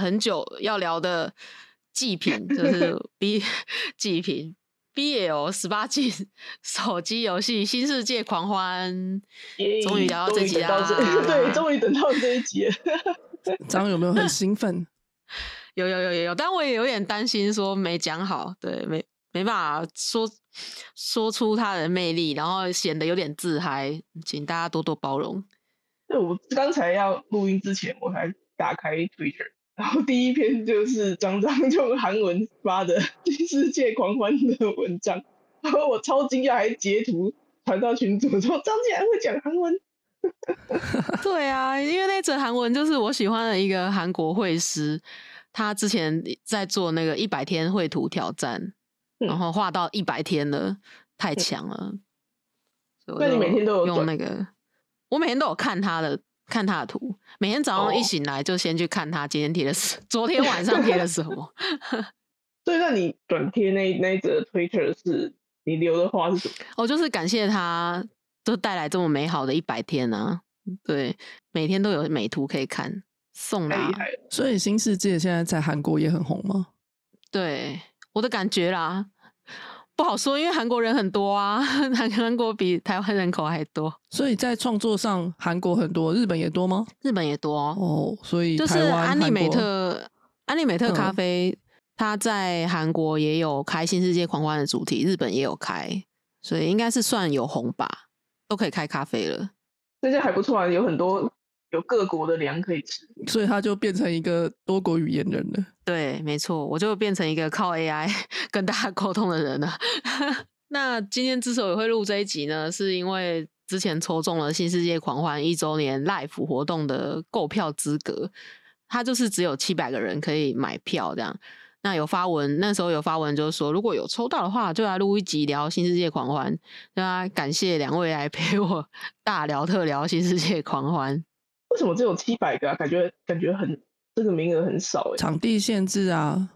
很久要聊的祭品就是 B 祭品 BL 十八禁手机游戏《新世界狂欢》，终于聊到这集啦！对，终于等到这一集。张有没有很兴奋？有有有有有，但我也有点担心，说没讲好，对，没没办法说说出它的魅力，然后显得有点自嗨，请大家多多包容。对我刚才要录音之前，我还打开 Twitter。然后第一篇就是张张用韩文发的《新世界狂欢》的文章，然后我超惊讶，还截图传到群组说张竟然会讲韩文。对啊，因为那则韩文就是我喜欢的一个韩国绘师，他之前在做那个一百天绘图挑战，然后画到一百天了，太强了。那你每天都有用那个？我每天都有看他的。看他的图，每天早上一醒来就先去看他今天贴的是 昨天晚上贴的什么。对，那你转贴那那则 Twitter 是你留的话是什么？哦，就是感谢他，就带来这么美好的一百天啊！对，每天都有美图可以看，送的。所以新世界现在在韩国也很红吗？对，我的感觉啦。不好说，因为韩国人很多啊，韩 韩国比台湾人口还多，所以在创作上韩国很多，日本也多吗？日本也多哦，所以就是安利美特，安利美特咖啡，它在韩国也有开新世界狂欢的主题，日本也有开，所以应该是算有红吧，都可以开咖啡了，这些还不错啊，有很多。有各国的粮可以吃，所以他就变成一个多国语言人了。对，没错，我就变成一个靠 AI 跟大家沟通的人了。那今天之所以会录这一集呢，是因为之前抽中了新世界狂欢一周年 Live 活动的购票资格，他就是只有七百个人可以买票这样。那有发文，那时候有发文，就是说如果有抽到的话，就来录一集聊新世界狂欢。那感谢两位来陪我 大聊特聊新世界狂欢。为什么只有七百个啊？感觉感觉很这个名额很少哎。场地限制啊，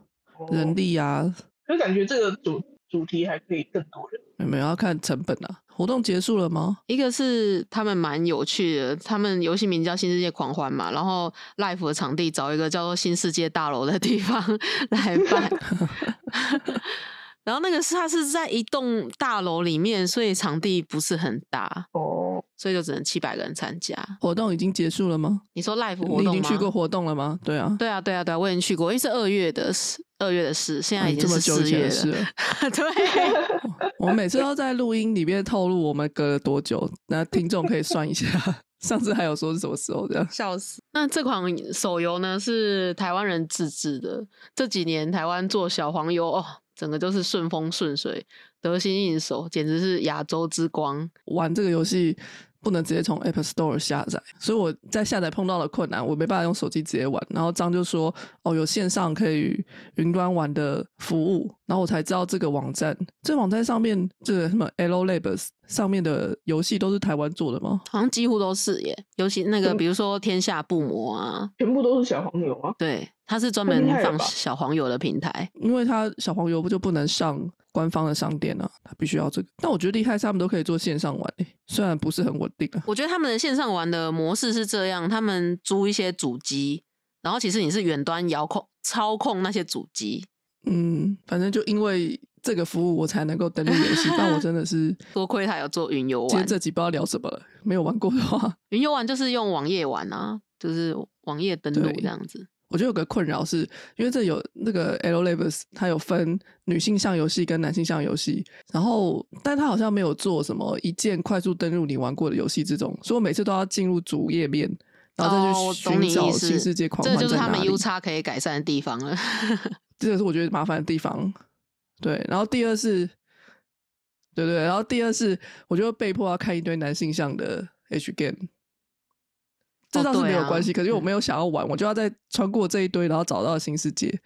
人力啊，就感觉这个主主题还可以更多人。有没有要看成本啊？活动结束了吗？一个是他们蛮有趣的，他们游戏名叫《新世界狂欢》嘛，然后 Life 的场地找一个叫做新世界大楼的地方来办。然后那个是它是在一栋大楼里面，所以场地不是很大哦，所以就只能七百个人参加。活动已经结束了吗？你说 live 活动吗？已经去过活动了吗？对啊，对啊，对啊，对啊，我已经去过，因为是二月的事，二月的事，现在已经是四月了。对，我每次都在录音里面透露我们隔了多久，那听众可以算一下。上次还有说是什么时候这样？笑死！那这款手游呢是台湾人自制的，这几年台湾做小黄油哦。整个都是顺风顺水，得心应手，简直是亚洲之光。玩这个游戏不能直接从 App Store 下载，所以我在下载碰到了困难，我没办法用手机直接玩。然后张就说：“哦，有线上可以云端玩的服务。”然后我才知道这个网站，这网站上面这个什么 L Labs 上面的游戏都是台湾做的吗？好像几乎都是耶，尤其那个比如说天下不魔啊，全部都是小黄牛啊。对。它是专门放小黄油的平台，因为它小黄油不就不能上官方的商店啊，它必须要这个。但我觉得厉害是他们都可以做线上玩，虽然不是很稳定啊。我觉得他们的线上玩的模式是这样：他们租一些主机，然后其实你是远端遥控操控那些主机。嗯，反正就因为这个服务，我才能够登录游戏。但我真的是 多亏他有做云游玩。今天这集不知道聊什么了，没有玩过的话，云游玩就是用网页玩啊，就是网页登录这样子。我觉得有个困扰是，因为这有那个 L Labs，它有分女性向游戏跟男性向游戏，然后但它好像没有做什么一键快速登录你玩过的游戏这种，所以我每次都要进入主页面，然后再去寻找新世界狂欢这就是他们 U 叉可以改善的地方了。这个是我觉得麻烦的地方。对，然后第二是，对对，然后第二是，我就被迫要看一堆男性向的 H game。这倒是没有关系。可是因为我嗯没有想要玩，我就要再穿过这一堆，然后找到新世界。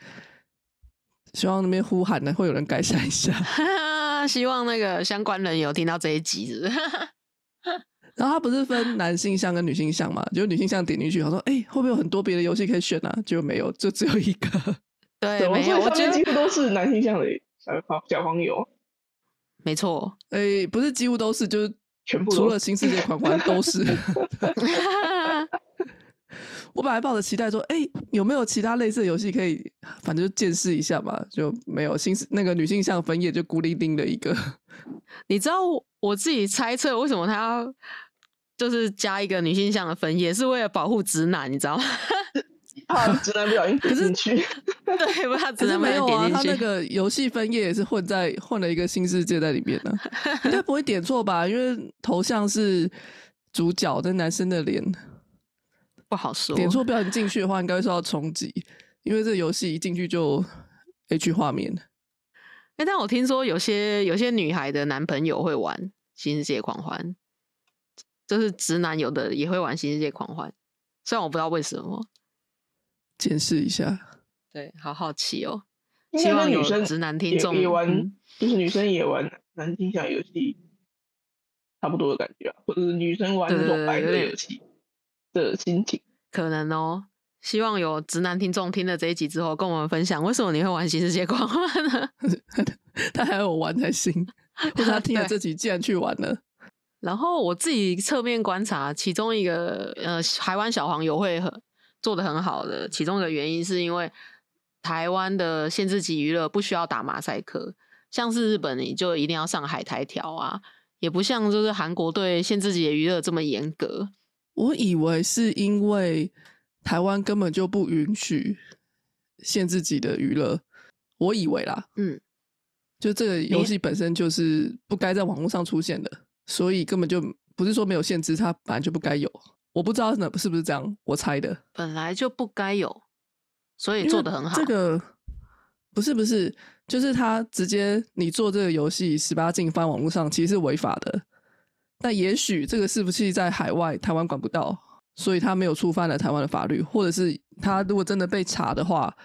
希望那边呼喊的会有人改善一下。希望那个相关人有听到这一集是不是 然后它不是分男性向跟女性向嘛？就女性向点进去，他说：“哎、会不会有很多别的游戏可以选啊？”结果没有，就只有一个。对，没有，我觉得几乎都是男性向的小黄小黄油，没错。哎、不是几乎都是，就是全部除了新世界狂欢都是。我本来抱着期待说，哎、有没有其他类似的游戏可以，反正就见识一下嘛，就没有新世那个女性向分页就孤零零的一个。你知道我自己猜测为什么他要就是加一个女性向的分页，是为了保护直男，你知道吗？怕直男不小心点进去。对，不怕直可是男没有啊，能点进去。他那个游戏分页也是混在混了一个新世界在里面呢、应该不会点错吧？因为头像是主角的男生的脸，不好说。点错不小心进去的话，应该会受到冲击，因为这游戏一进去就 H 画面。哎、但我听说有些有些女孩的男朋友会玩《新世界狂欢》，就是直男有的也会玩《新世界狂欢》，虽然我不知道为什么。见识一下，对，好好奇哦。希望女生直男听也众也玩，嗯就是女生也玩男性向游戏，差不多的感觉啊，或者是女生玩那对对种白色对有点游戏的心情。可能哦。希望有直男听众听了这一集之后，跟我们分享为什么你会玩《新世界狂欢》呢？他还有玩才行，或者他听了对这集竟然去玩了。然后我自己侧面观察，其中一个呃，台湾小黄油会很做的很好的，其中一个原因是因为台湾的限制级娱乐不需要打马赛克，像是日本你就一定要上海苔条啊，也不像就是韩国对限制级的娱乐这么严格。我以为是因为台湾根本就不允许限制级的娱乐，我以为啦，嗯，就这个游戏本身就是不该在网络上出现的，所以根本就不是说没有限制，它本来就不该有。我不知道呢是不是这样，我猜的。本来就不该有，所以做的很好。这个不是不是，就是他直接你做这个游戏十八禁放网络上，其实是违法的。但也许这个伺服器在海外台湾管不到，所以他没有触犯了台湾的法律，或者是他如果真的被查的话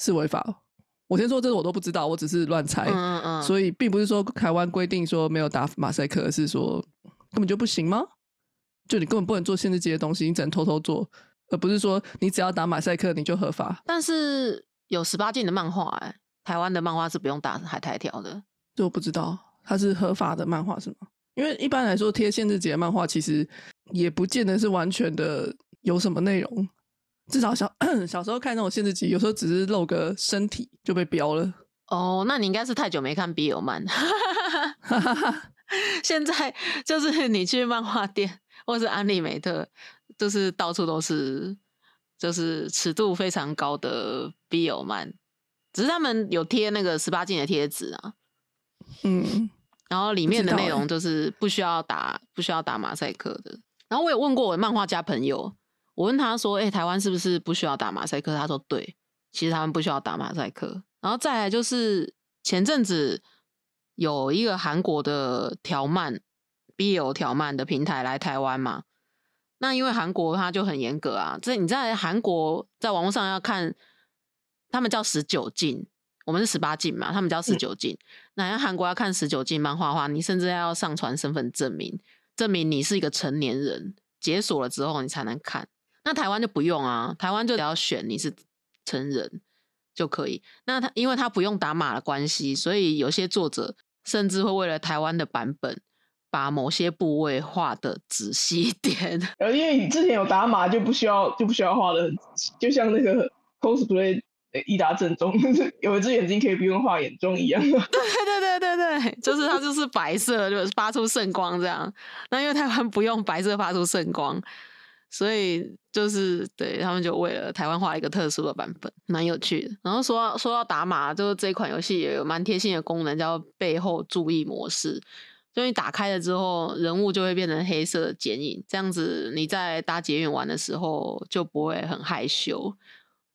是违法。我先说这个我都不知道，我只是乱猜。嗯嗯嗯，所以并不是说台湾规定说没有打马赛克，而是说根本就不行吗？就你根本不能做限制级的东西，你只能偷偷做，而不是说你只要打马赛克你就合法。但是有十八禁的漫画、哎，台湾的漫画是不用打海苔条的。这我不知道，它是合法的漫画是吗？因为一般来说贴限制级的漫画其实也不见得是完全的有什么内容，至少小 小时候看那种限制级，有时候只是露个身体就被标了。哦，那你应该是太久没看 BL 漫。哈哈哈，现在就是你去漫画店或是安利美特，就是到处都是，就是尺度非常高的 BL 漫，只是他们有贴那个十八禁的贴纸啊，嗯，然后里面的内容就是不需要打不需要打马赛克的。然后我有问过我的漫画家朋友，我问他说：“哎、台湾是不是不需要打马赛克？”他说：“对，其实他们不需要打马赛克。”然后再来就是前阵子有一个韩国的条漫 BL 条漫的平台来台湾嘛，那因为韩国它就很严格啊，这你在韩国在网络上要看，他们叫十九禁，我们是十八禁嘛，他们叫十九禁。那在韩国要看十九禁漫画的话，你甚至要上传身份证明，证明你是一个成年人，解锁了之后你才能看。那台湾就不用啊，台湾就只要选你是成人就可以。那他因为他不用打码的关系，所以有些作者甚至会为了台湾的版本，把某些部位画的仔细一点。然 后因为你之前有打码，就不需要就不需要画的很就像那个 cosplay 呃伊达正中有一只眼睛可以不用画眼妆一样。对对对对对，就是它就是白色，就是发出圣光这样。那因为台湾不用白色发出圣光，所以就是对他们就为了台湾画了一个特殊的版本，蛮有趣的。然后说到说到打码，就是这一款游戏也有蛮贴心的功能，叫背后注意模式。就你打开了之后，人物就会变成黑色的剪影，这样子你在搭捷运玩的时候就不会很害羞。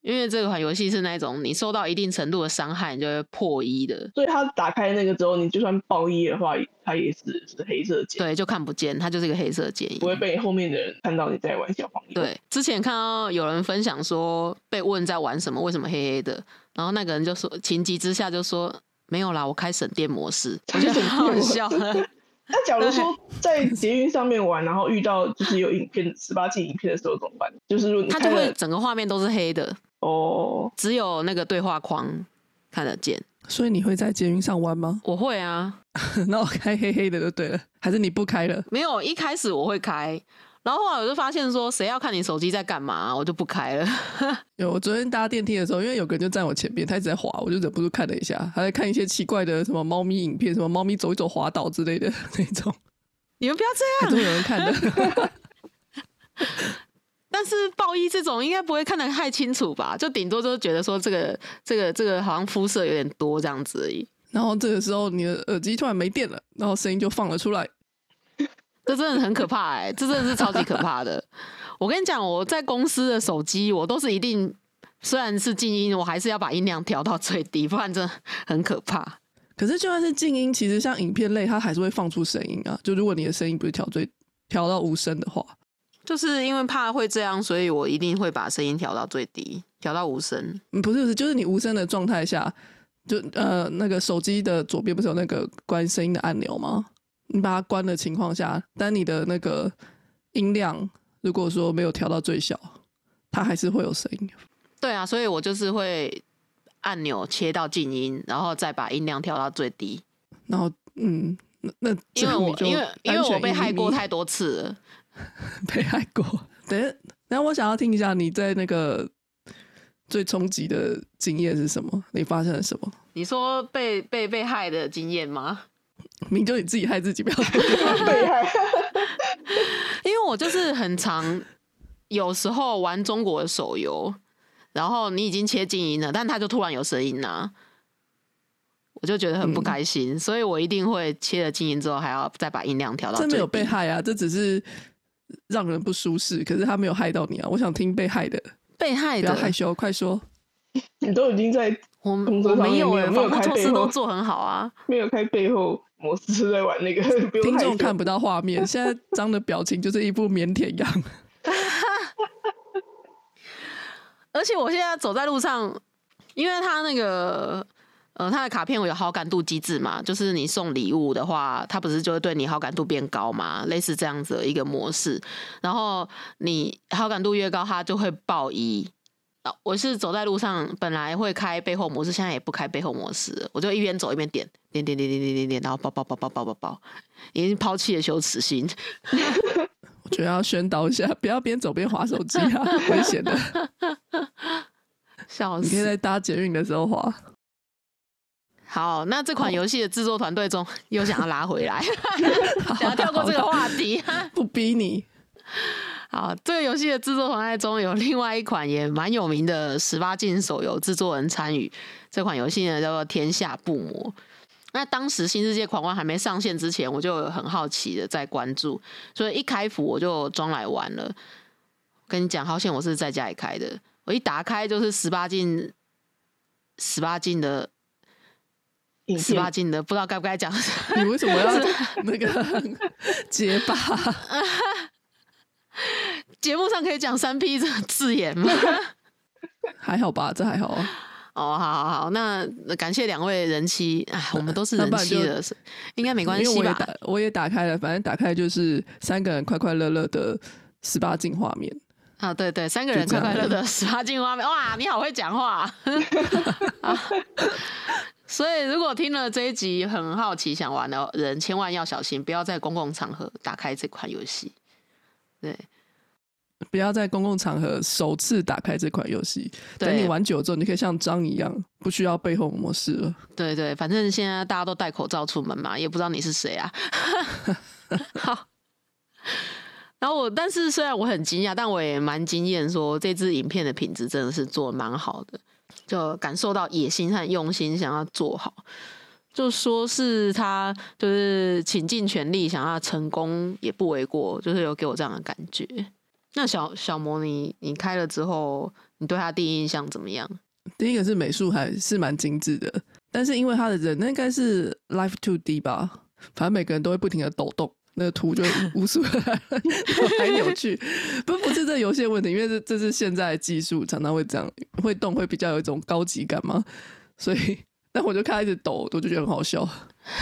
因为这款游戏是那种你受到一定程度的伤害，你就会破衣的，所以它打开那个之后，你就算爆衣的话，它也是是黑色剪，对，就看不见，它就是一个黑色剪影，不会被后面的人看到你在玩小黄油。对，之前看到有人分享说被问在玩什么，为什么黑黑的，然后那个人就说情急之下就说没有啦，我开省电模式，我觉得很好笑。那假如说在捷运上面玩，然后遇到就是有影片十八禁影片的时候怎么办？就是它就会整个画面都是黑的。哦，只有那个对话框看得见，所以你会在捷运上玩吗？我会啊，那我开黑黑的就对了，还是你不开了？没有，一开始我会开，然后后来我就发现说，谁要看你手机在干嘛，我就不开了。有，我昨天搭电梯的时候，因为有个人就站我前面，他一直在滑，我就忍不住看了一下，他在看一些奇怪的什么猫咪影片，什么猫咪走一走滑倒之类的 那种。你们不要这样，总有人看的。但是暴衣这种应该不会看得太清楚吧？就顶多就是觉得说这个这个这个好像肤色有点多这样子而已。然后这个时候你的耳机突然没电了，然后声音就放了出来，这真的很可怕哎！这真的是超级可怕的。我跟你讲，我在公司的手机我都是一定，虽然是静音，我还是要把音量调到最低，不然真的很可怕。可是就算是静音，其实像影片类，它还是会放出声音啊。就如果你的声音不是调最调到无声的话。就是因为怕会这样，所以我一定会把声音调到最低，调到无声。嗯，不是不是，就是你无声的状态下，就呃那个手机的左边不是有那个关声音的按钮吗？你把它关的情况下，但你的那个音量如果说没有调到最小，它还是会有声音。对啊，所以我就是会按钮切到静音，然后再把音量调到最低。然后嗯，那那因为我因为因为我被害过太多次了。被害过，等下，等，我想要听一下你在那个最冲击的经验是什么？你发生了什么？你说被被被害的经验吗？明就你自己害自己，不要被害。因为我就是很常有时候玩中国的手游，然后你已经切静音了，但它就突然有声音呐，我就觉得很不开心，所以我一定会切了静音之后，还要再把音量调到。真没有被害啊，这只是。让人不舒适，可是他没有害到你啊！我想听被害的，被害的，不要害羞，快说。你都已经在我我没有没有开背后都做很好啊，没有开背后模式在玩那个。听众看不到画面，现在张的表情就是一副腼腆样。而且我现在走在路上，因为他那个。呃，他的卡片有好感度机制嘛？就是你送礼物的话，他不是就会对你好感度变高嘛？类似这样子的一个模式。然后你好感度越高，他就会报一。我是走在路上，本来会开背后模式，现在也不开背后模式，我就一边走一边点点点点点点点点，然后爆爆爆爆爆爆爆，已经抛弃了羞耻心。我觉得要宣导一下，不要边走边划手机啊，危险的。笑死！你可以在搭捷运的时候划。好，那这款游戏的制作团队中又想要拉回来，想要跳过这个话题，不逼你。好，这个游戏的制作团队中有另外一款也蛮有名的十八禁手游制作人参与这款游戏呢，叫做《天下不魔》。那当时《新世界狂欢》还没上线之前，我就很好奇的在关注，所以一开服我就装来玩了。跟你讲，好险我是在家里开的，我一打开就是十八禁，十八禁的。十八禁的，不知道该不该讲。你为什么要 那个 结巴？节目上可以讲三 P 这字眼吗？还好吧，这还好。哦，好好好，那感谢两位人妻啊，我们都是人妻的，应该没关系吧？我也打开了，反正打开就是三个人快快乐乐的十八禁画面。啊，对对，三个人快快乐的 十八禁画面。哇，你好会讲话。所以，如果听了这一集很好奇想玩的人，千万要小心，不要在公共场合打开这款游戏。对，不要在公共场合首次打开这款游戏。等你玩久之后，你可以像张一样，不需要背后模式了。对对，反正现在大家都戴口罩出门嘛，也不知道你是谁啊。好，然后我，但是虽然我很惊讶，但我也蛮惊艳，说这支影片的品质真的是做蛮好的。就感受到野心和用心，想要做好，就说是他就是倾尽全力想要成功也不为过，就是有给我这样的感觉。那小小魔你你开了之后，你对他第一印象怎么样？第一个是美术还是蛮精致的，但是因为他的人那应该是 Life Two D 吧，反正每个人都会不停的抖动，那个图就无数的还扭曲。不不是这游戏的问题，因为这这是现在技术常常会这样，会动会比较有一种高级感嘛。所以，但我就看他一直抖，我就觉得很好笑。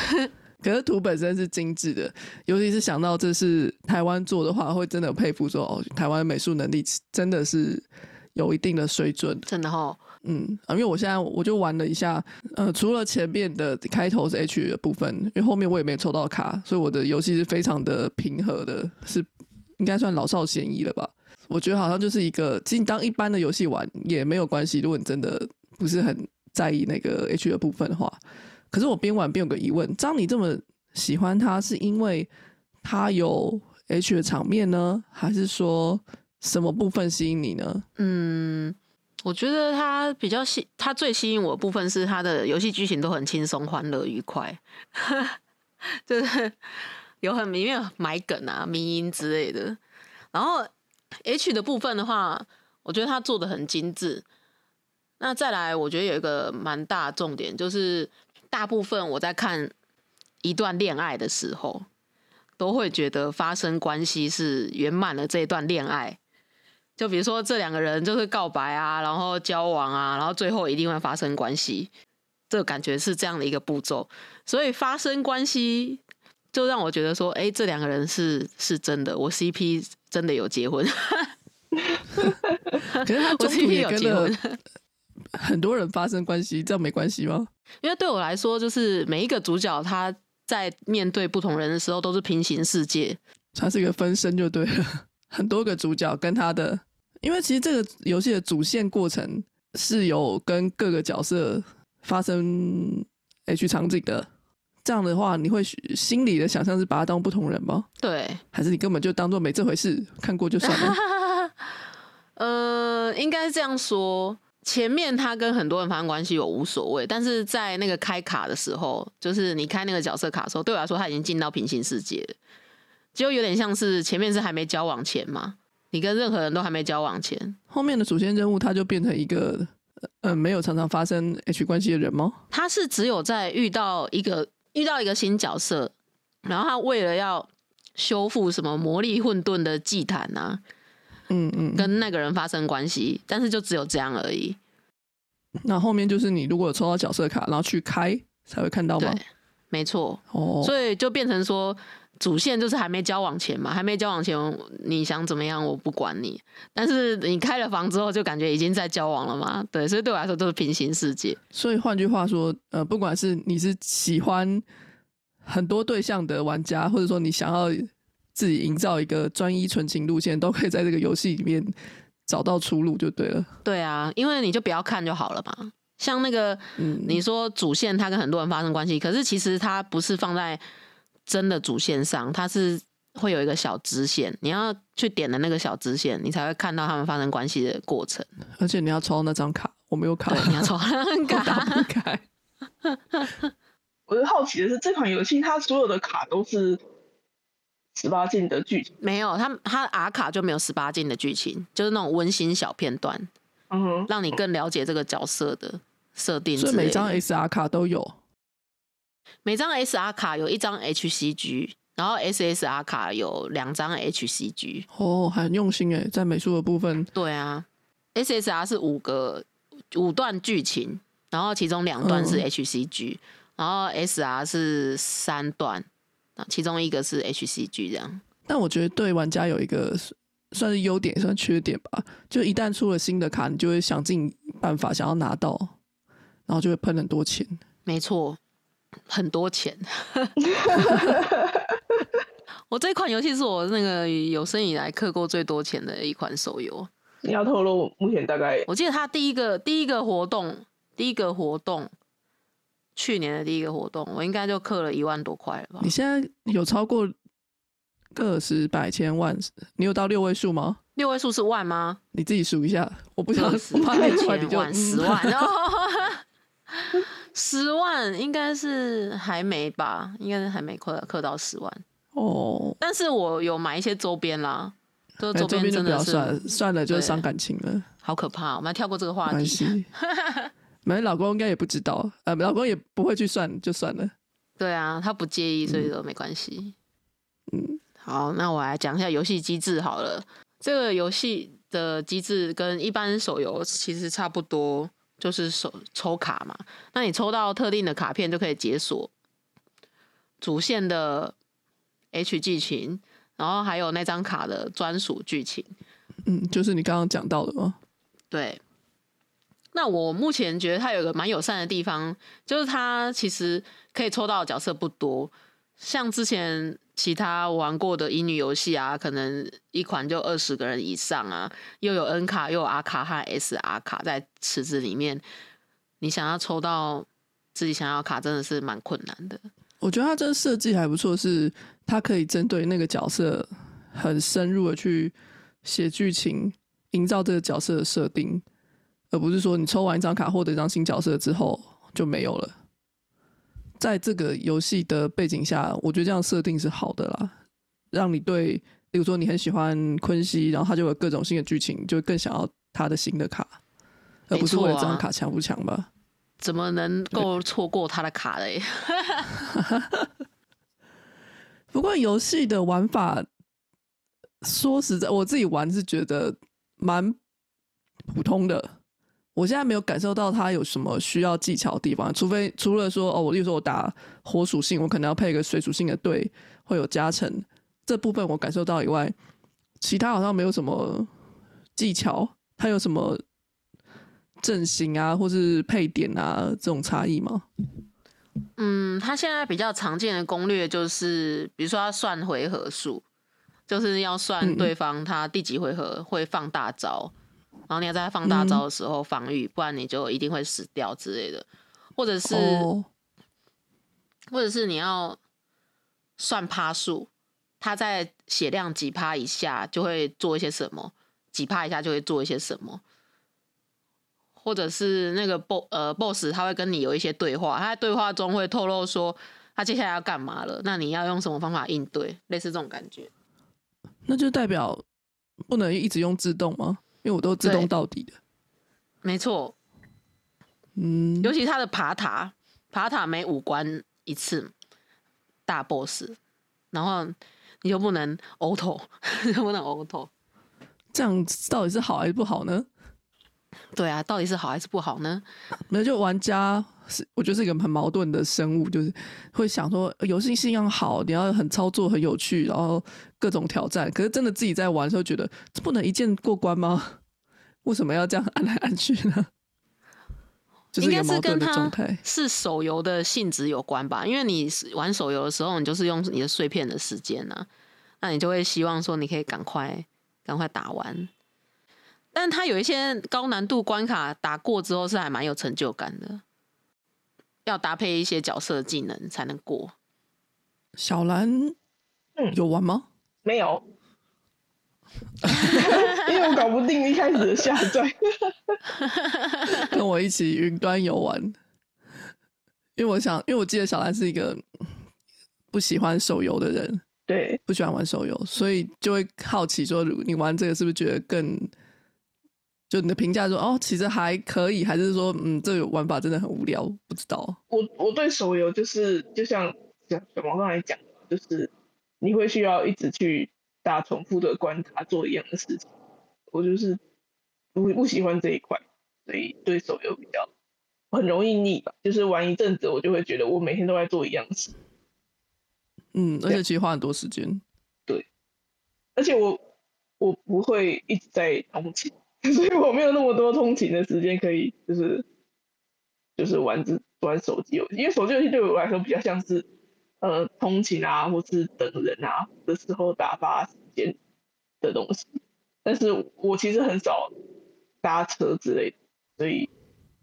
可是图本身是精致的，尤其是想到这是台湾做的话，会真的佩服说哦，台湾美术能力真的是有一定的水准。真的哈，嗯啊，因为我现在我就玩了一下，呃，除了前面的开头是 H 的部分，因为后面我也没抽到卡，所以我的游戏是非常的平和的，是应该算老少咸宜了吧？我觉得好像就是一个，其实你当一般的游戏玩也没有关系，如果你真的不是很在意那个 H 的部分的话。可是我边玩边有个疑问：张你这么喜欢它，是因为它有 H 的场面呢，还是说什么部分吸引你呢？嗯，我觉得它比较吸，它最吸引我的部分是它的游戏剧情都很轻松、欢乐、愉快，就是有很里面埋梗啊、迷音之类的。然后 H 的部分的话，我觉得它做的很精致。那再来，我觉得有一个蛮大重点就是。大部分我在看一段恋爱的时候，都会觉得发生关系是圆满了这一段恋爱。就比如说这两个人就是告白啊，然后交往啊，然后最后一定会发生关系，这个感觉是这样的一个步骤。所以发生关系就让我觉得说，哎，这两个人是是真的，我 CP 真的有结婚。可是他中途也跟了很多人发生关系，这样没关系吗？因为对我来说，就是每一个主角他在面对不同人的时候，都是平行世界。它是一个分身就对了，很多个主角跟他的，因为其实这个游戏的主线过程是有跟各个角色发生 H 场景的。这样的话，你会心里的想象是把他当不同人吗？对，还是你根本就当做没这回事，看过就算了？呃，应该是这样说。前面他跟很多人发生关系我无所谓，但是在那个开卡的时候，就是你开那个角色卡的时候，对我来说他已经进到平行世界了，就有点像是前面是还没交往前嘛，你跟任何人都还没交往前，后面的主线任务他就变成一个呃没有常常发生 H 关系的人吗？他是只有在遇到一个遇到一个新角色，然后他为了要修复什么魔力混沌的祭坛啊。嗯嗯，跟那个人发生关系，但是就只有这样而已。那后面就是你如果抽到角色卡，然后去开才会看到吗？对，没错。哦，所以就变成说主线就是还没交往前嘛，还没交往前你想怎么样我不管你，但是你开了房之后就感觉已经在交往了嘛。对，所以对我来说都是平行世界。所以换句话说，呃，不管是你是喜欢很多对象的玩家，或者说你想要。自己营造一个专一纯情路线，都可以在这个游戏里面找到出路，就对了。对啊，因为你就不要看就好了嘛。像那个，你说主线它跟很多人发生关系，可是其实它不是放在真的主线上，它是会有一个小支线，你要去点的那个小支线，你才会看到他们发生关系的过程。而且你要抽那张卡，我没有卡，你要抽卡。开。我就好奇的是，这款游戏它所有的卡都是。十八禁的剧情没有，他他 R 卡就没有十八禁的剧情，就是那种温馨小片段，嗯哼，让你更了解这个角色的设定。所以每张 SR 卡都有，每张 SR 卡有一张 HCG，然后 SSR 卡有两张 HCG。哦，很用心哎，在美术的部分。对啊，SSR 是五个五段剧情，然后其中两段是 HCG，然后 SR 是三段。其中一个是 HCG 这样，但我觉得对玩家有一个算是优点，也算缺点吧。就一旦出了新的卡，你就会想尽办法想要拿到，然后就会喷很多钱。没错，很多钱。我这款游戏是我那个有生以来氪过最多钱的一款手游。你要透露目前大概？我记得它第一个第一个活动，第一个活动。去年的第一个活动，我应该就氪了一万多块了吧？你现在有超过个十百千万？你有到六位数吗？六位数是万吗？你自己数一下，我不想我怕念出来你就十万，十万应该是还没吧？应该是还没氪氪到十万哦。但是我有买一些周边啦，这周边就真的要算了，算了就是伤感情了，好可怕哦、我们要跳过这个话题。系。没老公应该也不知道，呃，老公也不会去算，就算了。对啊，他不介意，所以说没关系。嗯，好，那我来讲一下游戏机制好了。这个游戏的机制跟一般手游其实差不多，就是手抽卡嘛。那你抽到特定的卡片就可以解锁主线的 H 剧情，然后还有那张卡的专属剧情。嗯，就是你刚刚讲到的吗？对，那我目前觉得它有个蛮友善的地方，就是它其实可以抽到的角色不多，像之前其他玩过的乙女游戏啊，可能一款就二十个人以上啊，又有 N 卡又有 R 卡和 SR 卡在池子里面，你想要抽到自己想要卡，真的是蛮困难的。我觉得他这个设计还不错，是他可以针对那个角色很深入的去写剧情，营造这个角色的设定，而不是说你抽完一张卡获得一张新角色之后就没有了。在这个游戏的背景下，我觉得这样设定是好的啦，让你对，比如说你很喜欢昆西，然后他就有各种新的剧情，就更想要他的新的卡，而不是为了这张卡强不强吧？怎么能够错过他的卡嘞？不过游戏的玩法，说实在，我自己玩是觉得蛮普通的。我现在没有感受到它有什么需要技巧的地方，除非除了说哦，我例如说我打火属性，我可能要配一个水属性的队，会有加成，这部分我感受到以外，其他好像没有什么技巧，它有什么阵型啊，或是配点啊这种差异吗？嗯，他现在比较常见的攻略就是，比如说要算回合数，就是要算嗯对方他第几回合会放大招，然后你要在放大招的时候防御，不然你就一定会死掉之类的，或者是、哦，或者是你要算趴数，他在血量几趴以下就会做一些什么，几趴以下就会做一些什么。或者是那个 boss 呃 boss 他会跟你有一些对话，他在对话中会透露说他接下来要干嘛了，那你要用什么方法应对，类似这种感觉。那就代表不能一直用自动吗？因为我都自动到底的。没错，嗯，尤其他的爬塔，爬塔每五关一次大 boss，然后你就不能 auto，就不能 auto。这样到底是好还是不好呢？对啊，到底是好还是不好呢？没有，就玩家是我觉得是一个很矛盾的生物，就是会想说呃游戏性要好，你要很操作很有趣，然后各种挑战。可是真的自己在玩的时候，觉得这不能一键过关吗？为什么要这样按来按去呢？就是应该是跟它状态。是手游的性质有关吧？因为你玩手游的时候，你就是用你的碎片的时间呐、那你就会希望说你可以赶快赶快打完。但他有一些高难度关卡打过之后是还蛮有成就感的，要搭配一些角色技能才能过。小兰，嗯有玩吗？没有，因为我搞不定一开始的下载。跟我一起云端游玩，因为我想，因为我记得小兰是一个不喜欢手游的人，对，不喜欢玩手游，所以就会好奇说，你玩这个是不是觉得更，就你的评价说，哦，其实还可以，还是说，嗯，这个玩法真的很无聊，不知道。我我对手游就是就像小小毛刚才讲的，就是你会需要一直去打重复的关卡，做一样的事情。我就是不不喜欢这一块，所以对手游比较很容易腻吧。就是玩一阵子，我就会觉得我每天都在做一样的事，嗯，而且其实花很多时间。对而且我我不会一直在通勤，所以我没有那么多通勤的时间可以就是就是玩这玩手机游戏，因为手机游戏对我来说比较像是呃通勤啊，或是等人啊的时候打发时间的东西。但是我其实很少搭车之类的，所以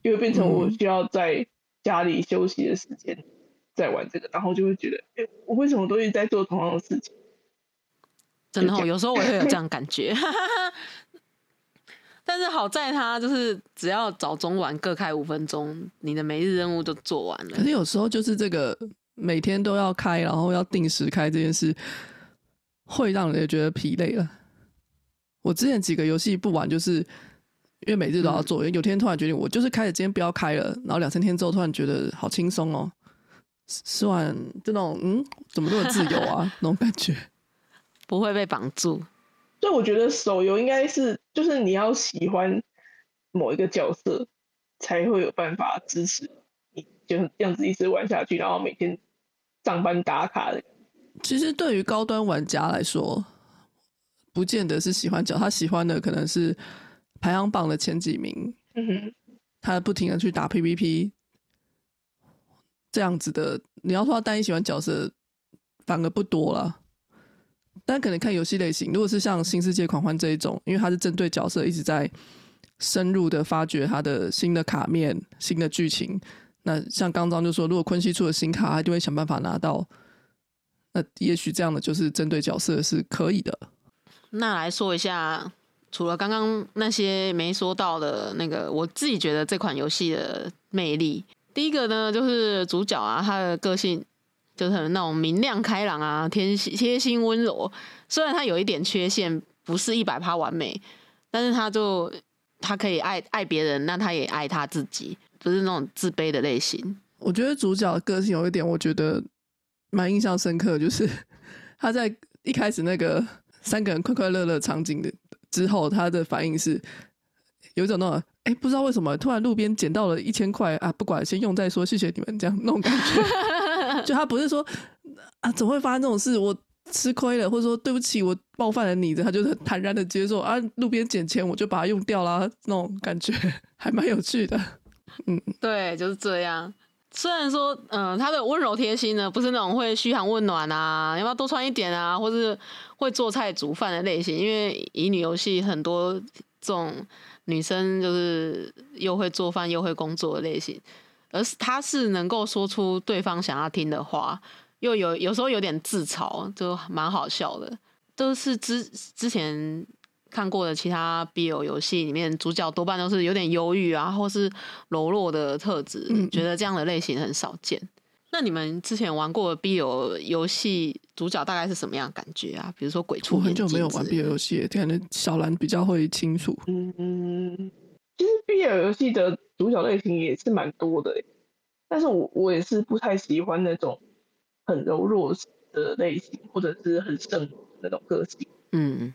就会变成我需要在家里休息的时间在玩这个，然后就会觉得，哎、我为什么都一直在做同样的事情？真的、哦，有时候我也会有这样感觉。但是好在它就是只要早中晚各开五分钟，你的每日任务就做完了可。是有时候就是这个每天都要开，然后要定时开这件事，会让人觉得疲累了。我之前几个游戏不玩，就是因为每日都要做，有天突然决定我就是开始今天不要开了，然后两三天之后突然觉得好轻松哦，吃完就那种嗯，怎么那么自由啊 那种感觉，不会被绑住。所以我觉得手游应该是就是你要喜欢某一个角色，才会有办法支持你就这样子一直玩下去，然后每天上班打卡的。其实对于高端玩家来说，不见得是喜欢角，他喜欢的可能是排行榜的前几名，嗯哼，他不停的去打 PVP，这样子的。你要说他单一喜欢角色，反而不多了。但可能看游戏类型，如果是像《新世界狂欢》这一种，因为它是针对角色一直在深入的发掘它的新的卡面、新的剧情。那像刚刚就说，如果昆西出了新卡，他就会想办法拿到。那也许这样的就是针对角色是可以的。那来说一下，除了刚刚那些没说到的那个，我自己觉得这款游戏的魅力，第一个呢就是主角啊，他的个性就是那种明亮开朗啊，贴心贴心温柔。虽然他有一点缺陷，不是一百趴完美，但是他就他可以爱爱别人，那他也爱他自己，不是那种自卑的类型。我觉得主角的个性有一点，我觉得。蛮印象深刻，就是他在一开始那个三个人快快乐乐场景的之后，他的反应是有一种那种哎，不知道为什么突然路边捡到了一千块啊，不管先用再说，谢谢你们这样那种感觉。就他不是说啊，怎么会发生这种事？我吃亏了，或者说对不起，我冒犯了你，他就是坦然的接受啊，路边捡钱我就把它用掉了，那种感觉还蛮有趣的。嗯，对，就是这样。虽然说，嗯，他的温柔贴心呢，不是那种会嘘寒问暖啊，要不要多穿一点啊，或是会做菜煮饭的类型。因为乙女游戏很多这种女生就是又会做饭又会工作的类型，而是他是能够说出对方想要听的话，又有有时候有点自嘲，就蛮好笑的。都是之之前。看过的其他 BL 游戏里面，主角多半都是有点忧郁啊，或是柔弱的特质，觉得这样的类型很少见。那你们之前玩过 BL 游戏，主角大概是什么样感觉啊？比如说鬼畜，我很久没有玩 BL 游戏，可能小兰比较会清楚。嗯，其实 BL 游戏的主角类型也是蛮多的，但是我我也是不太喜欢那种很柔弱的类型，或者是很圣那种个性。嗯，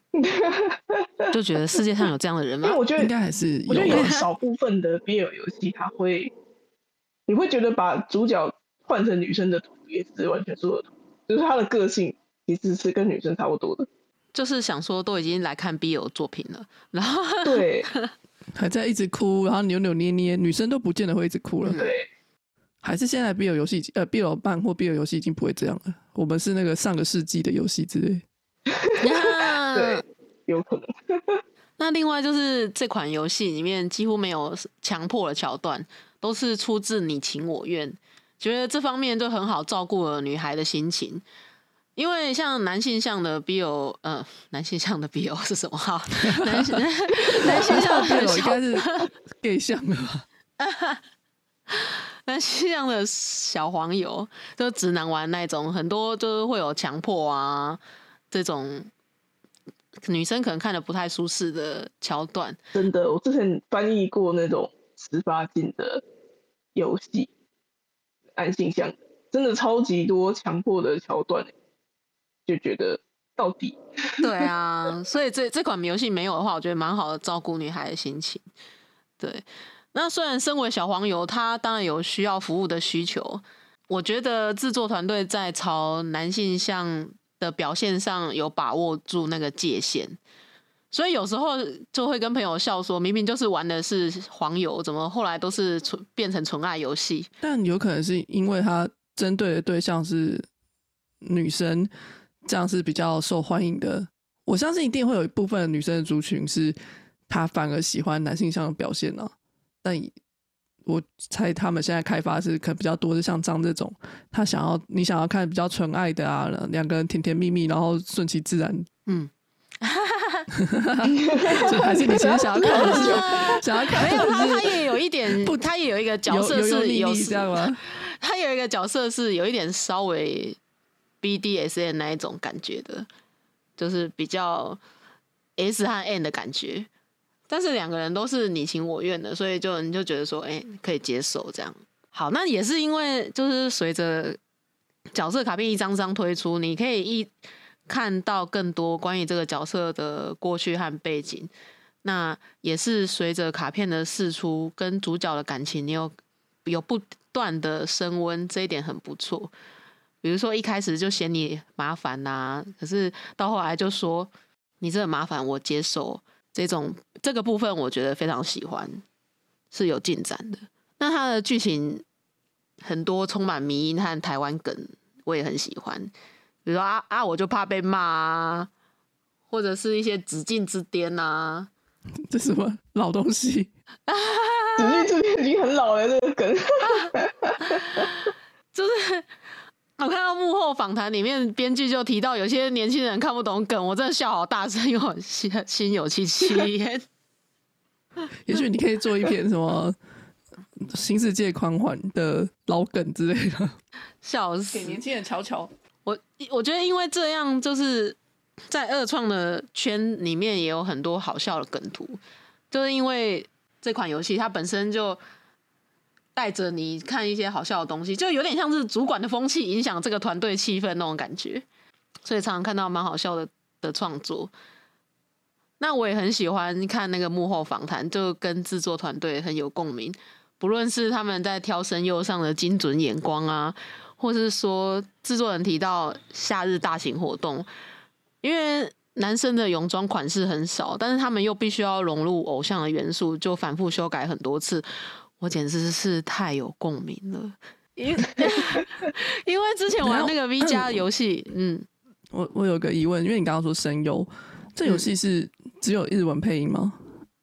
就觉得世界上有这样的人吗？因为我觉得应该还是，我觉得有少部分的 BL 游戏，他会，你会觉得把主角换成女生的图也是完全做的图，就是他的个性其实是跟女生差不多的。就是想说，都已经来看 BL 作品了，然后对，还在一直哭，然后扭扭捏捏，女生都不见得会一直哭了。对，还是现在必有游戏呃 BL 漫或 BL 游戏已经不会这样了。我们是那个上个世纪的游戏之类。对，有可能。那另外就是这款游戏里面几乎没有强迫的桥段，都是出自你情我愿，觉得这方面就很好照顾了女孩的心情。因为像男性向的 BL，呃，男性向的 BL 是什么？哈，男性男性向的 BL 应该是 gay 向的吧？男性向的小黄油，就直男玩那种，很多就是会有强迫啊这种。女生可能看的不太舒适的桥段，真的，我之前翻译过那种十八禁的游戏，男性向真的超级多强迫的桥段，就觉得到底对啊，所以这这款游戏没有的话，我觉得蛮好的照顾女孩的心情。对，那虽然身为小黄油，他当然有需要服务的需求，我觉得制作团队在朝男性向。的表现上有把握住那个界限，所以有时候就会跟朋友笑说，明明就是玩的是黄油，怎么后来都是纯变成纯爱游戏？但有可能是因为他针对的对象是女生，这样是比较受欢迎的。我相信一定会有一部分女生的族群是，她反而喜欢男性向的表现呢。但我猜他们现在开发是可能比较多的，像张这种，他想要你想要看比较纯爱的啊，两个人甜甜蜜蜜，然后顺其自然。嗯，还是你其实想要看的是想要看？没有他，他也有一点不，他也有一个角色是有这样吗？他有一个角色是有一点稍微 BDSN 那一种感觉的，就是比较 S 和 N 的感觉，但是两个人都是你情我愿的，所以就你就觉得说，哎、可以接受这样。好，那也是因为就是随着角色卡片一张张推出，你可以一看到更多关于这个角色的过去和背景。那也是随着卡片的释出，跟主角的感情，你有有不断的升温，这一点很不错。比如说一开始就嫌你麻烦呐、可是到后来就说你这个麻烦我接受，这种这个部分我觉得非常喜欢，是有进展的。那它的剧情很多充满迷因和台湾梗，我也很喜欢。比如说啊啊，我就怕被骂啊，或者是一些紫禁之巅啊，这什么老东西？只是这边已经很老了，这个梗。访谈里面，编剧就提到有些年轻人看不懂梗，我真的笑好大声，因为我心心有戚戚焉。也许你可以做一篇什么新世界狂欢的老梗之类的，笑死！轻人瞧瞧。我我觉得因为这样，就是在二创的圈里面也有很多好笑的梗图，就是因为这款游戏它本身就带着你看一些好笑的东西，就有点像是主管的风气影响这个团队气氛那种感觉，所以常常看到蛮好笑的的创作。那我也很喜欢看那个幕后访谈，就跟制作团队很有共鸣。不论是他们在挑声优上的精准眼光啊，或是说制作人提到夏日大型活动，因为男生的泳装款式很少，但是他们又必须要融入偶像的元素，就反复修改很多次，我简直是太有共鸣了。因 因为之前玩那个 V 加游戏，嗯，我我有个疑问，因为你刚刚说声优，这游戏是只有日文配音吗？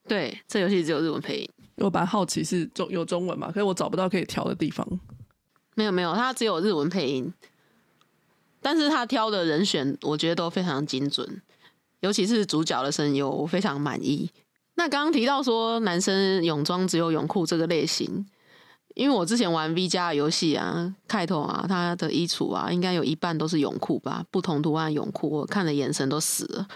对，这游戏只有日文配音，我本来好奇是中有中文嘛，可是我找不到可以调的地方。没有没有，它只有日文配音，但是他挑的人选，我觉得都非常精准，尤其是主角的声优，我非常满意。那刚刚提到说男生泳装只有泳裤这个类型，因为我之前玩 V 加的游戏啊，开头啊，他的衣橱啊，应该有一半都是泳裤吧，不同图案泳裤，我看的眼神都死了。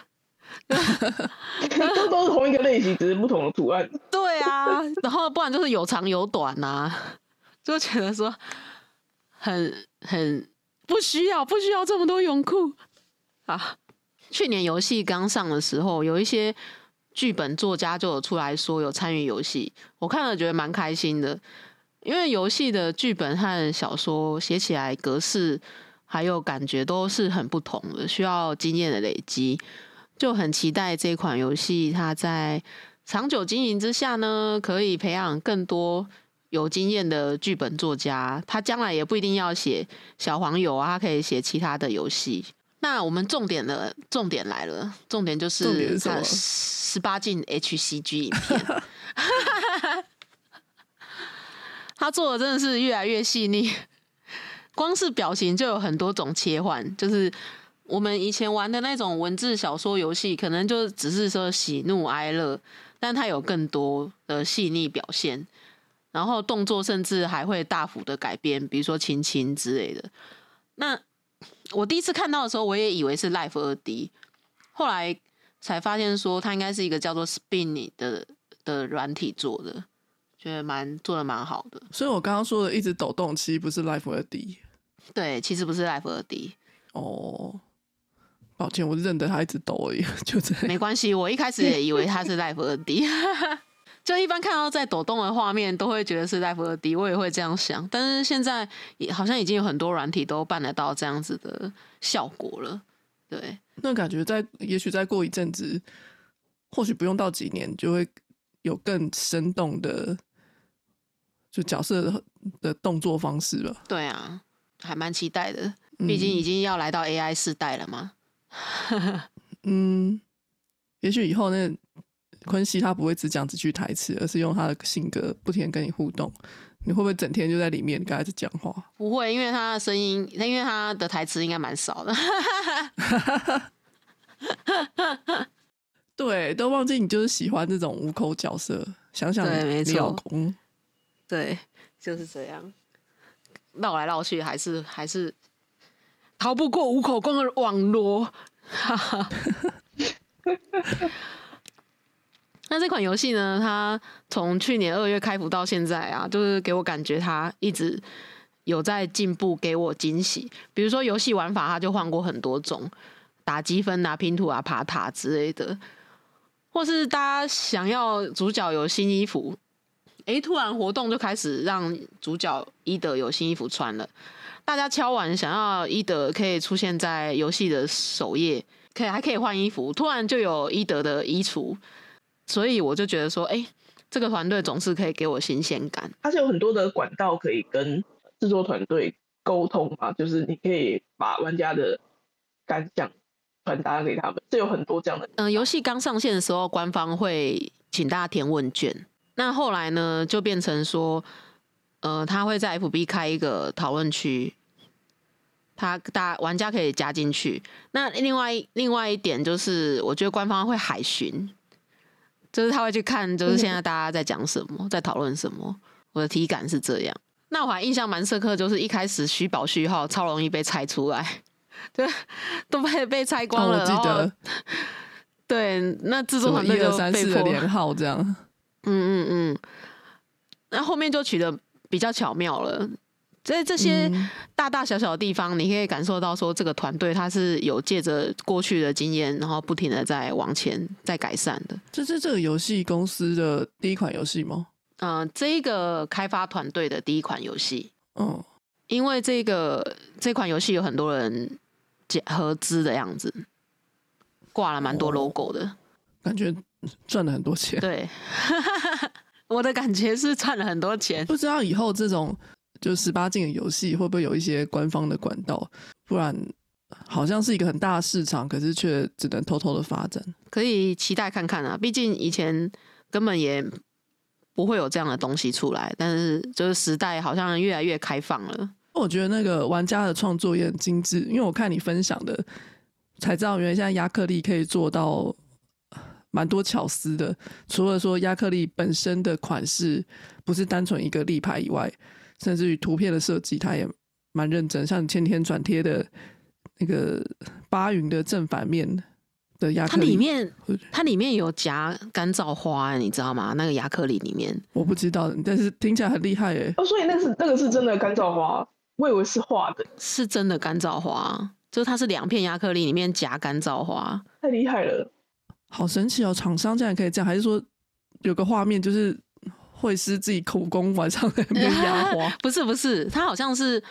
都都是同一个类型，只是不同的图案。对啊，然后不然就是有长有短呐、就觉得说很很不需要，不需要这么多泳裤啊。去年游戏刚上的时候，有一些剧本作家就有出来说有参与游戏，我看了觉得蛮开心的，因为游戏的剧本和小说写起来格式还有感觉都是很不同的，需要经验的累积。就很期待这款游戏，它在长久经营之下呢，可以培养更多有经验的剧本作家。他将来也不一定要写小黄油啊，他可以写其他的游戏。那我们重点的重点来了，重点就是什么它十八禁 HCG 影片。他做的真的是越来越细腻，光是表情就有很多种切换，就是我们以前玩的那种文字小说游戏，可能就只是说喜怒哀乐，但它有更多的细腻表现，然后动作甚至还会大幅的改变，比如说亲亲之类的。那我第一次看到的时候，我也以为是 Life 二 D，后来才发现说它应该是一个叫做 Spin 的的软体做的，觉得蛮做的蛮好的。所以我刚刚说的一直抖动，其实不是 Life 二 D 对，其实不是 Life 二 D，哦。抱歉，我是认得它一直抖而已，就这样。没关系，我一开始也以为它是 Life 二 D，就一般看到在抖动的画面都会觉得是 Life 二 D，我也会这样想。但是现在也好像已经有很多软体都办得到这样子的效果了。对，那感觉在也许再过一阵子，或许不用到几年，就会有更生动的就角色的的动作方式了。对啊，还蛮期待的。嗯毕竟已经要来到 AI 世代了嘛。嗯，也许以后那昆西他不会只讲几句台词，而是用他的性格不停跟你互动。你会不会整天就在里面跟他在讲话？不会，因为他的声音，因为他的台词应该蛮少的。对，都忘记你就是喜欢这种无口角色。想想你老公，对，就是这样，绕来绕去还是还是逃不过无口光的网罗。哈哈，那这款游戏呢？它从去年二月开服到现在啊，就是给我感觉它一直有在进步，给我惊喜。比如说游戏玩法，它就换过很多种，打积分啊、拼图啊、爬塔之类的，或是大家想要主角有新衣服，诶，突然活动就开始让主角伊德有新衣服穿了。大家敲完想要伊德可以出现在游戏的首页，可以还可以换衣服，突然就有伊德的衣橱。所以我就觉得说，哎，这个团队总是可以给我新鲜感。它是有很多的管道可以跟制作团队沟通嘛，就是你可以把玩家的感想传达给他们，是有很多这样的。嗯，游戏刚上线的时候，官方会请大家填问卷。那后来呢，就变成说，呃，他会在 FB 开一个讨论区，他大玩家可以加进去。那另外另外一点就是，我觉得官方会海巡。就是他会去看，就是现在大家在讲什么，在讨论什么。我的体感是这样。那我还印象蛮深刻，就是一开始虚宝序号超容易被猜出来，对，都被被猜光了。我记得，对，那制作团队就被迫连号这样。嗯嗯嗯，那后面就取得比较巧妙了。在这些大大小小的地方，你可以感受到说，这个团队它是有借着过去的经验，然后不停的在往前在改善的。这是这个游戏公司的第一款游戏吗？嗯，这一个开发团队的第一款游戏。嗯，因为这个这款游戏有很多人合资的样子，挂了蛮多 logo 的，感觉赚了很多钱。对，我的感觉是赚了很多钱。不知道以后这种。就十八禁的游戏会不会有一些官方的管道？不然好像是一个很大的市场，可是却只能偷偷的发展。可以期待看看啊！毕竟以前根本也不会有这样的东西出来，但是就是时代好像越来越开放了。我觉得那个玩家的创作也很精致，因为我看你分享的才知道，原来现在亚克力可以做到蛮多巧思的。除了说亚克力本身的款式不是单纯一个立牌以外。甚至于图片的设计，他也蛮认真。像天天转贴的那个八云的正反面的亚克力，它里面它里面有夹干燥花，你知道吗？那个亚克力里面我不知道，但是听起来很厉害耶。哦，所以那是那个是真的干燥花，我以为是画的，是真的干燥花，就是它是两片亚克力里面夹干燥花，太厉害了，好神奇哦！厂商竟然可以这样，还是说有个画面就是？会师自己苦工晚上在那边 压花，不是不是，他好像是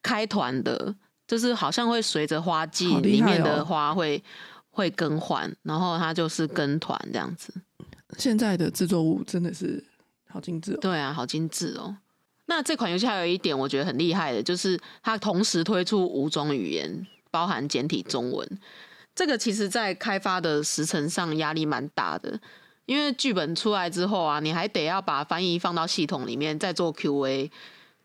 开团的，就是好像会随着花季里面的花会会更换，然后他就是跟团这样子。现在的制作物真的是好精致，对啊，好精致哦。那这款游戏还有一点我觉得很厉害的，就是它同时推出五种语言，包含简体中文。这个其实在开发的时程上压力蛮大的。因为剧本出来之后啊，你还得要把翻译放到系统里面再做 QA。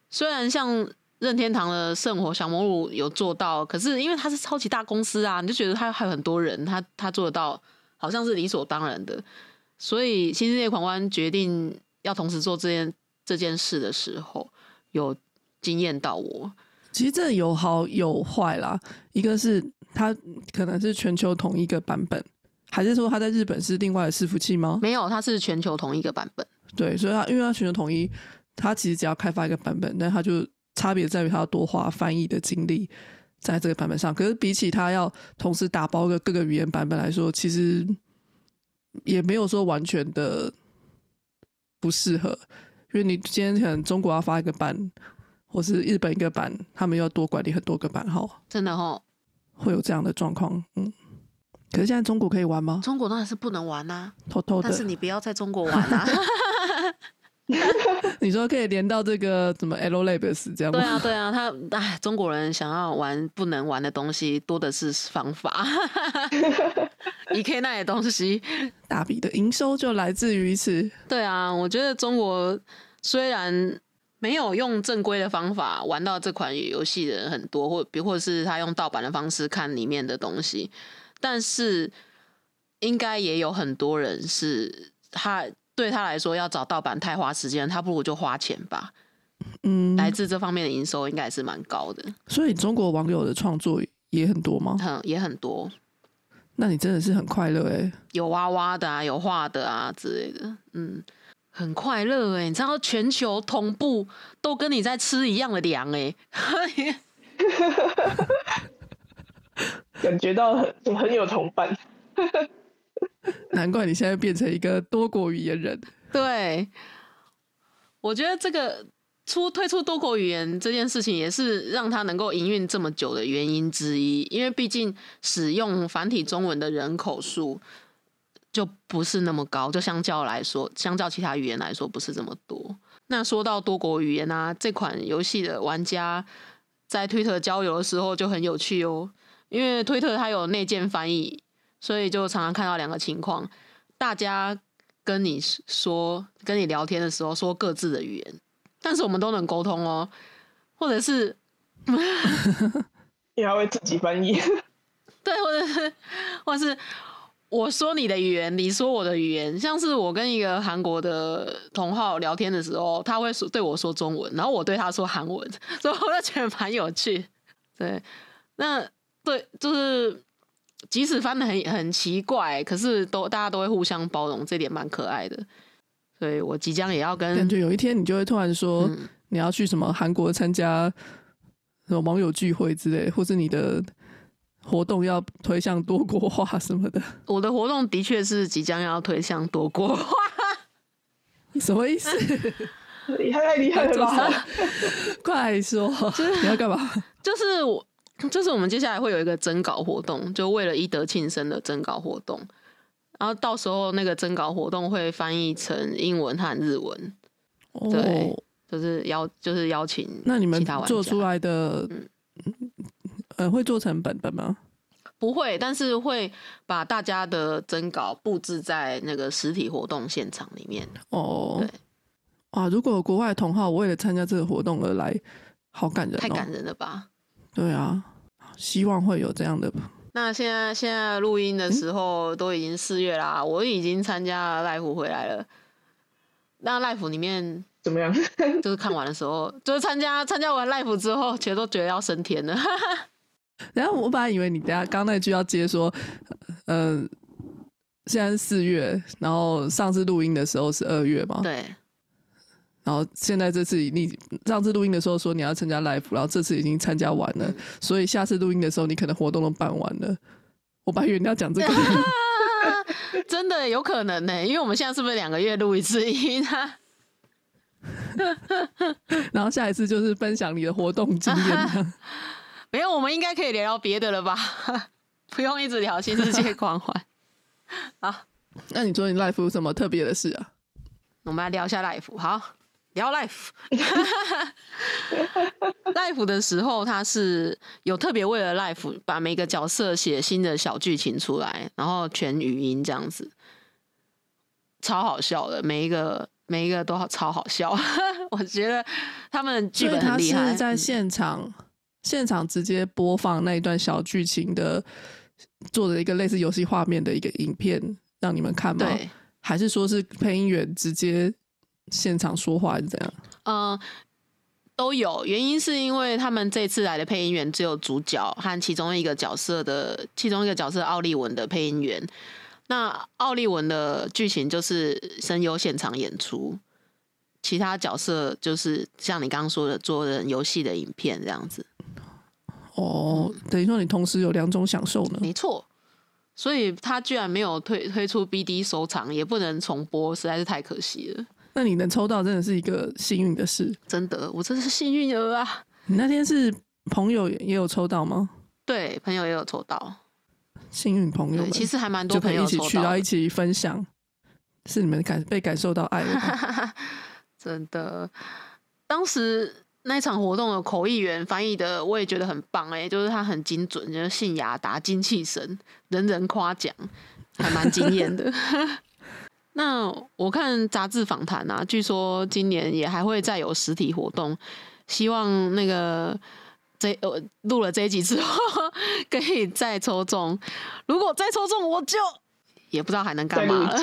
虽然像任天堂的圣火小魔录有做到，可是因为它是超级大公司啊，你就觉得它还有很多人，他他做得到，好像是理所当然的。所以新世界狂欢决定要同时做这件这件事的时候，有惊艳到我。其实这有好有坏啦，一个是它可能是全球同一个版本。还是说他在日本是另外的伺服器吗？没有，它是全球同一个版本。对，所以它因为它全球统一，它其实只要开发一个版本，但它就差别在于它要多花翻译的精力在这个版本上。可是比起它要同时打包个各个语言版本来说，其实也没有说完全的不适合。因为你今天可能中国要发一个版，或是日本一个版，他们要多管理很多个版号，真的哦，会有这样的状况，嗯。可是现在中国可以玩吗？中国当然是不能玩呐，偷偷的。但是你不要在中国玩啊！你说可以连到这个什么 L Labs 这样吗？对啊，对啊，他哎，中国人想要玩不能玩的东西多的是方法。E K 那些东西，大笔的营收就来自于此。对啊，我觉得中国虽然没有用正规的方法玩到这款游戏的人很多，或比或者是他用盗版的方式看里面的东西。但是，应该也有很多人是他对他来说要找盗版太花时间，他不如就花钱吧。嗯，来自这方面的营收应该是蛮高的。所以中国网友的创作也很多吗？嗯，也很多。那你真的是很快乐哎。有娃娃的啊，有画的啊之类的，嗯，很快乐哎。你知道全球同步都跟你在吃一样的粮哎，感觉到很很有同伴。难怪你现在变成一个多国语言人。对，我觉得这个。出推出多国语言这件事情，也是让他能够营运这么久的原因之一。因为毕竟使用繁体中文的人口数就不是那么高，就相较来说，相较其他语言来说，不是这么多。那说到多国语言啊，这款游戏的玩家在推特交流的时候就很有趣哦。因为推特它有内建翻译，所以就常常看到两个情况：大家跟你说、跟你聊天的时候说各自的语言。但是我们都能沟通哦，或者是你还会自己翻译，对，或者是，或者是我说你的语言，你说我的语言，像是我跟一个韩国的同号聊天的时候，他会说对我说中文，然后我对他说韩文，所以我就觉得蛮有趣。对，那对，就是即使翻的很很奇怪，可是都大家都会互相包容，这点蛮可爱的。所以我即将也要跟感觉有一天你就会突然说你要去什么韩国参加什么网友聚会之类，或是你的活动要推向多国化什么的。我的活动的确是即将要推向多国化，什么意思？厉害太厉害了吧！快说，你要干嘛？就是我，就是我们接下来会有一个征稿活动，就为了伊德庆生的征稿活动。然后到时候那个征稿活动会翻译成英文和日文，对，就是邀就是邀请。那你们做出来的，呃，会做成本本吗？不会，但是会把大家的征稿布置在那个实体活动现场里面。哦，对，哇！如果国外同好为了参加这个活动而来，好感人，太感人了吧？对啊，希望会有这样的。那现在现在录音的时候都已经四月啦，我已经参加了 life 回来了。那 life 里面怎么样？就是看完的时候，就是参加参加完 life 之后，其实都觉得要升天了。然后我本来以为你等下刚那句要接说，嗯，现在是四月，然后上次录音的时候是二月嘛？对。然后现在这次你上次录音的时候说你要参加 live，然后这次已经参加完了，所以下次录音的时候你可能活动都办完了。我本以为你要讲这个，真的有可能呢，因为我们现在是不是两个月录一次音啊？然后下一次就是分享你的活动经验。没有，我们应该可以聊聊别的了吧？不用一直聊新世界狂欢。好，那你说你 life 有什么特别的事啊？我们来聊一下 life 好。聊 life，life 的时候，他是有特别为了 life 把每个角色写新的小剧情出来，然后全语音这样子，超好笑的，每一个每一个都好超好笑。我觉得他们剧本很厉害，是在现场现场直接播放那一段小剧情的，做的一个类似游戏画面的一个影片让你们看吗？还是说是配音员直接？现场说话是怎样？嗯，都有。原因是因为他们这次来的配音员只有主角和其中一个角色的其中一个角色奥利文的配音员。那奥利文的剧情就是声优现场演出，其他角色就是像你刚刚说的做人游戏的影片这样子。哦，等于说你同时有两种享受呢？没错。所以他居然没有推推出 BD 收藏，也不能重播，实在是太可惜了。那你能抽到真的是一个幸运的事，真的，我真是幸运儿啊！你那天是朋友也有抽到吗？对，朋友也有抽到，幸运朋友，其实还蛮多朋友一起去，然后一起分享，是你们感被感受到爱了。真的，当时那场活动的口译员翻译的，我也觉得很棒哎，就是他很精准，就是信雅达精气神，人人夸奖，还蛮惊艳的。那我看杂志访谈啊，据说今年也还会再有实体活动，希望那个这呃录了这一集之后 可以再抽中，如果再抽中，我就也不知道还能干嘛。了，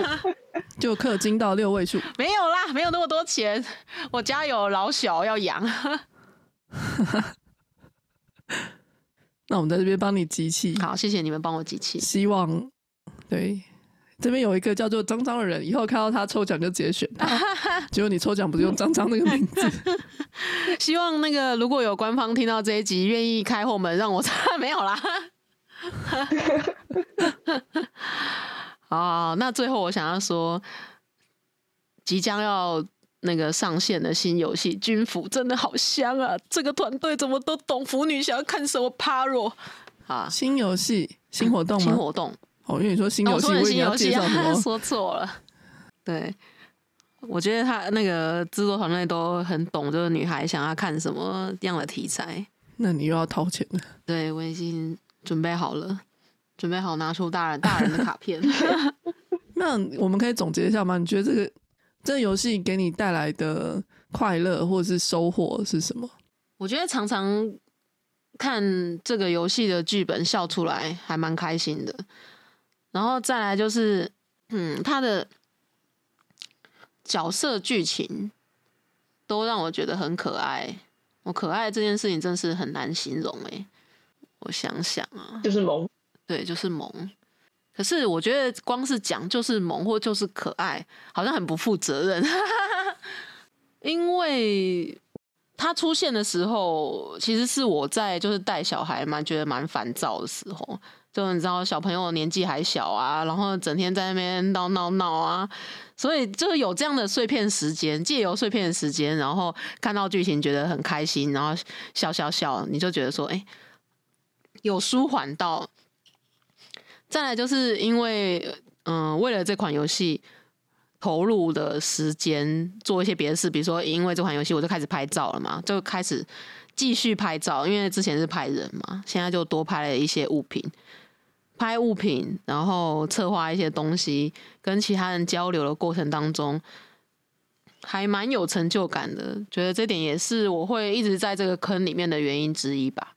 就氪金到六位数，没有啦，没有那么多钱，我家有老小要养。那我们在这边帮你集气，好，谢谢你们帮我集气。希望对这边有一个叫做张张的人，以后看到他抽奖就直接选他。结果你抽奖不是用张张那个名字？希望那个如果有官方听到这一集，愿意开后门让我插，没有啦。好，那最后我想要说，即将要那个上线的新游戏《军服》真的好香啊！这个团队怎么都懂腐女想要看什么 Paro 啊？新游戏、新活动吗？新活动哦，因为你说新游戏，我说的新我以为你要游戏啊介绍什么？说错了。对，我觉得他那个制作团队都很懂，就是女孩想要看什么样的题材。那你又要掏钱了。对我已经准备好了，准备好拿出大人大人的卡片。那我们可以总结一下吗？你觉得这个这个游戏给你带来的快乐或者是收获是什么？我觉得常常看这个游戏的剧本笑出来，还蛮开心的。然后再来就是，嗯，他的角色剧情都让我觉得很可爱。我可爱这件事情真是很难形容诶、我想想啊，就是萌，对，就是萌。可是我觉得光是讲就是萌或就是可爱，好像很不负责任。因为他出现的时候，其实是我在就是带小孩蛮觉得蛮烦躁的时候。就你知道，小朋友年纪还小啊，然后整天在那边闹闹闹啊，所以就有这样的碎片时间，借由碎片时间，然后看到剧情觉得很开心，然后笑笑笑，你就觉得说，哎、有舒缓到。再来就是因为，嗯、为了这款游戏投入的时间做一些别的事，比如说因为这款游戏我就开始拍照了嘛，就开始继续拍照，因为之前是拍人嘛，现在就多拍了一些物品。拍物品，然后策划一些东西，跟其他人交流的过程当中，还蛮有成就感的。觉得这点也是我会一直在这个坑里面的原因之一吧。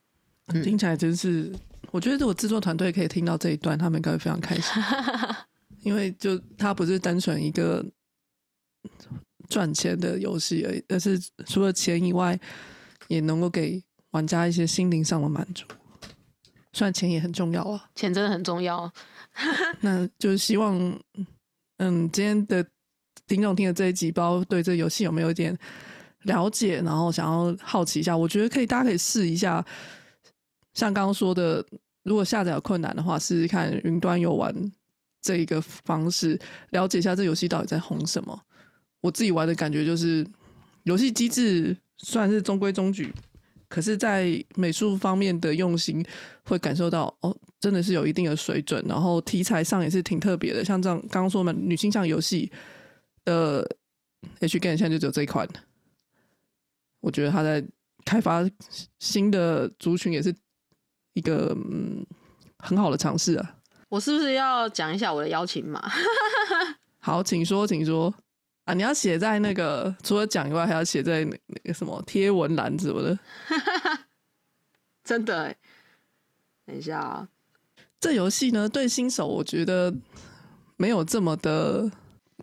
嗯听起来真是，我觉得我制作团队可以听到这一段，他们应该会非常开心，因为就它不是单纯一个赚钱的游戏而已，而是除了钱以外，也能够给玩家一些心灵上的满足。虽然钱也很重要啊，钱真的很重要。那就是希望，嗯，今天的听众听的这一集，不知道对这个游戏有没有一点了解，然后想要好奇一下，我觉得可以，大家可以试一下。像刚刚说的，如果下载有困难的话，试试看云端游玩这一个方式，了解一下这游戏到底在红什么。我自己玩的感觉就是，游戏机制算是中规中矩，可是，在美术方面的用心，会感受到哦，真的是有一定的水准。然后题材上也是挺特别的，像这样刚刚说嘛，女性向游戏的 H game 现在就只有这一款，我觉得他在开发新的族群也是一个嗯很好的尝试啊。我是不是要讲一下我的邀请码？好，请说，请说啊！你要写在那个除了讲以外，还要写在那那个什么贴文栏什么的。真的欸，等一下啊，这游戏呢，对新手我觉得没有这么的、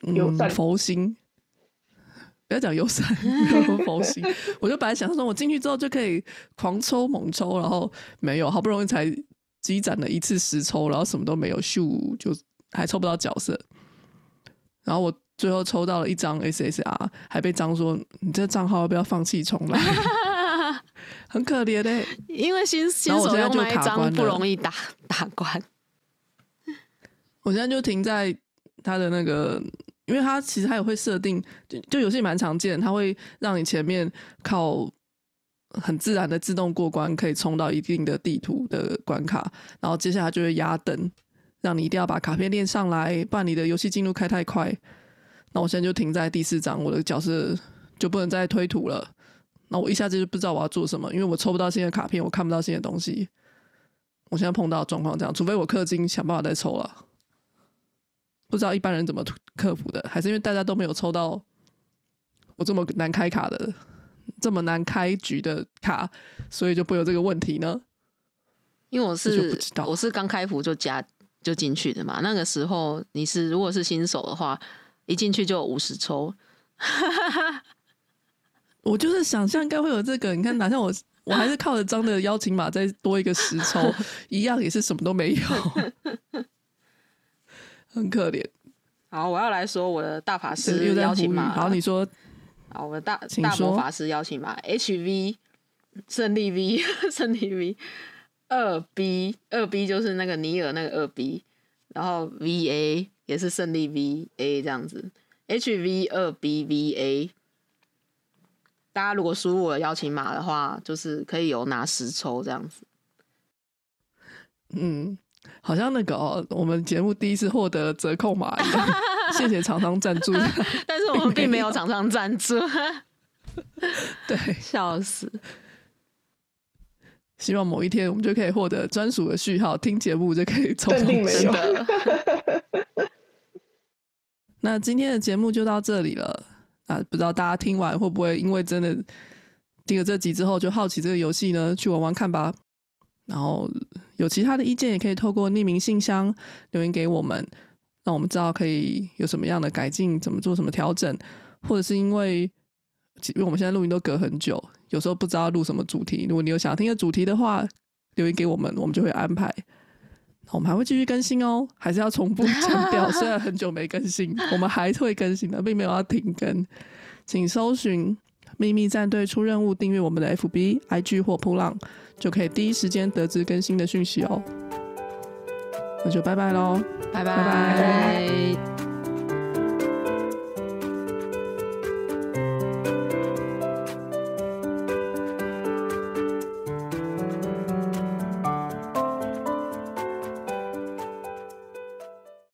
嗯、友善佛心。不要讲友善，没有那么佛心。我就本来想说，我进去之后就可以狂抽猛抽，然后没有，好不容易才积攒了一次十抽，然后什么都没有，咻就还抽不到角色。然后我最后抽到了一张 SSR，还被张说你这账号要不要放弃重来？很可怜的、欸。因为新新手用那一张不容易打 打关。我现在就停在他的那个，因为他其实他也会设定，就就游戏蛮常见，他会让你前面靠很自然的自动过关，可以冲到一定的地图的关卡，然后接下来就会压等，让你一定要把卡片练上来，不然你的游戏进度开太快。那我现在就停在第四章，我的角色就不能再推图了。那我一下子就不知道我要做什么，因为我抽不到新的卡片，我看不到新的东西。我现在碰到的状况这样，除非我氪金想办法再抽了。不知道一般人怎么克服的，还是因为大家都没有抽到我这么难开卡的、这么难开局的卡，所以就不会有这个问题呢？因为我是我是刚开服就加就进去的嘛，那个时候你是如果是新手的话，一进去就有五十抽，我就是想象应该会有这个，你看哪像我我还是靠着张的邀请码再多一个十抽，一样也是什么都没有，很可怜。好，我要来说我的大法是师。邀请码。好，你说好，我的大大魔法师邀请码 HV 胜利 V 胜利 V 二 B 二 B 就是那个尼尔那个二 B，然后 VA 也是胜利 VA 这样子，HV 二 B VA。大家如果输入我的邀请码的话，就是可以有拿十抽这样子。嗯，好像那个哦，我们节目第一次获得折扣码一样，谢谢厂商赞助。但是我们并没有厂商赞助，对，笑死。希望某一天我们就可以获得专属的序号，听节目就可以抽肯定没有真的，那今天的节目就到这里了啊！不知道大家听完会不会因为真的听了这集之后就好奇这个游戏呢？去玩玩看吧。然后有其他的意见也可以透过匿名信箱留言给我们，让我们知道可以有什么样的改进，怎么做什么调整，或者是因为因为我们现在录音都隔很久，有时候不知道录什么主题。如果你有想听的主题的话，留言给我们，我们就会安排。我们还会继续更新哦，还是要重复 强调，虽然很久没更新，我们还会更新的，并没有要停更。请搜寻“秘密战队出任务”，订阅我们的 FB、IG 或扑浪，就可以第一时间得知更新的讯息哦。那就拜拜喽。拜拜拜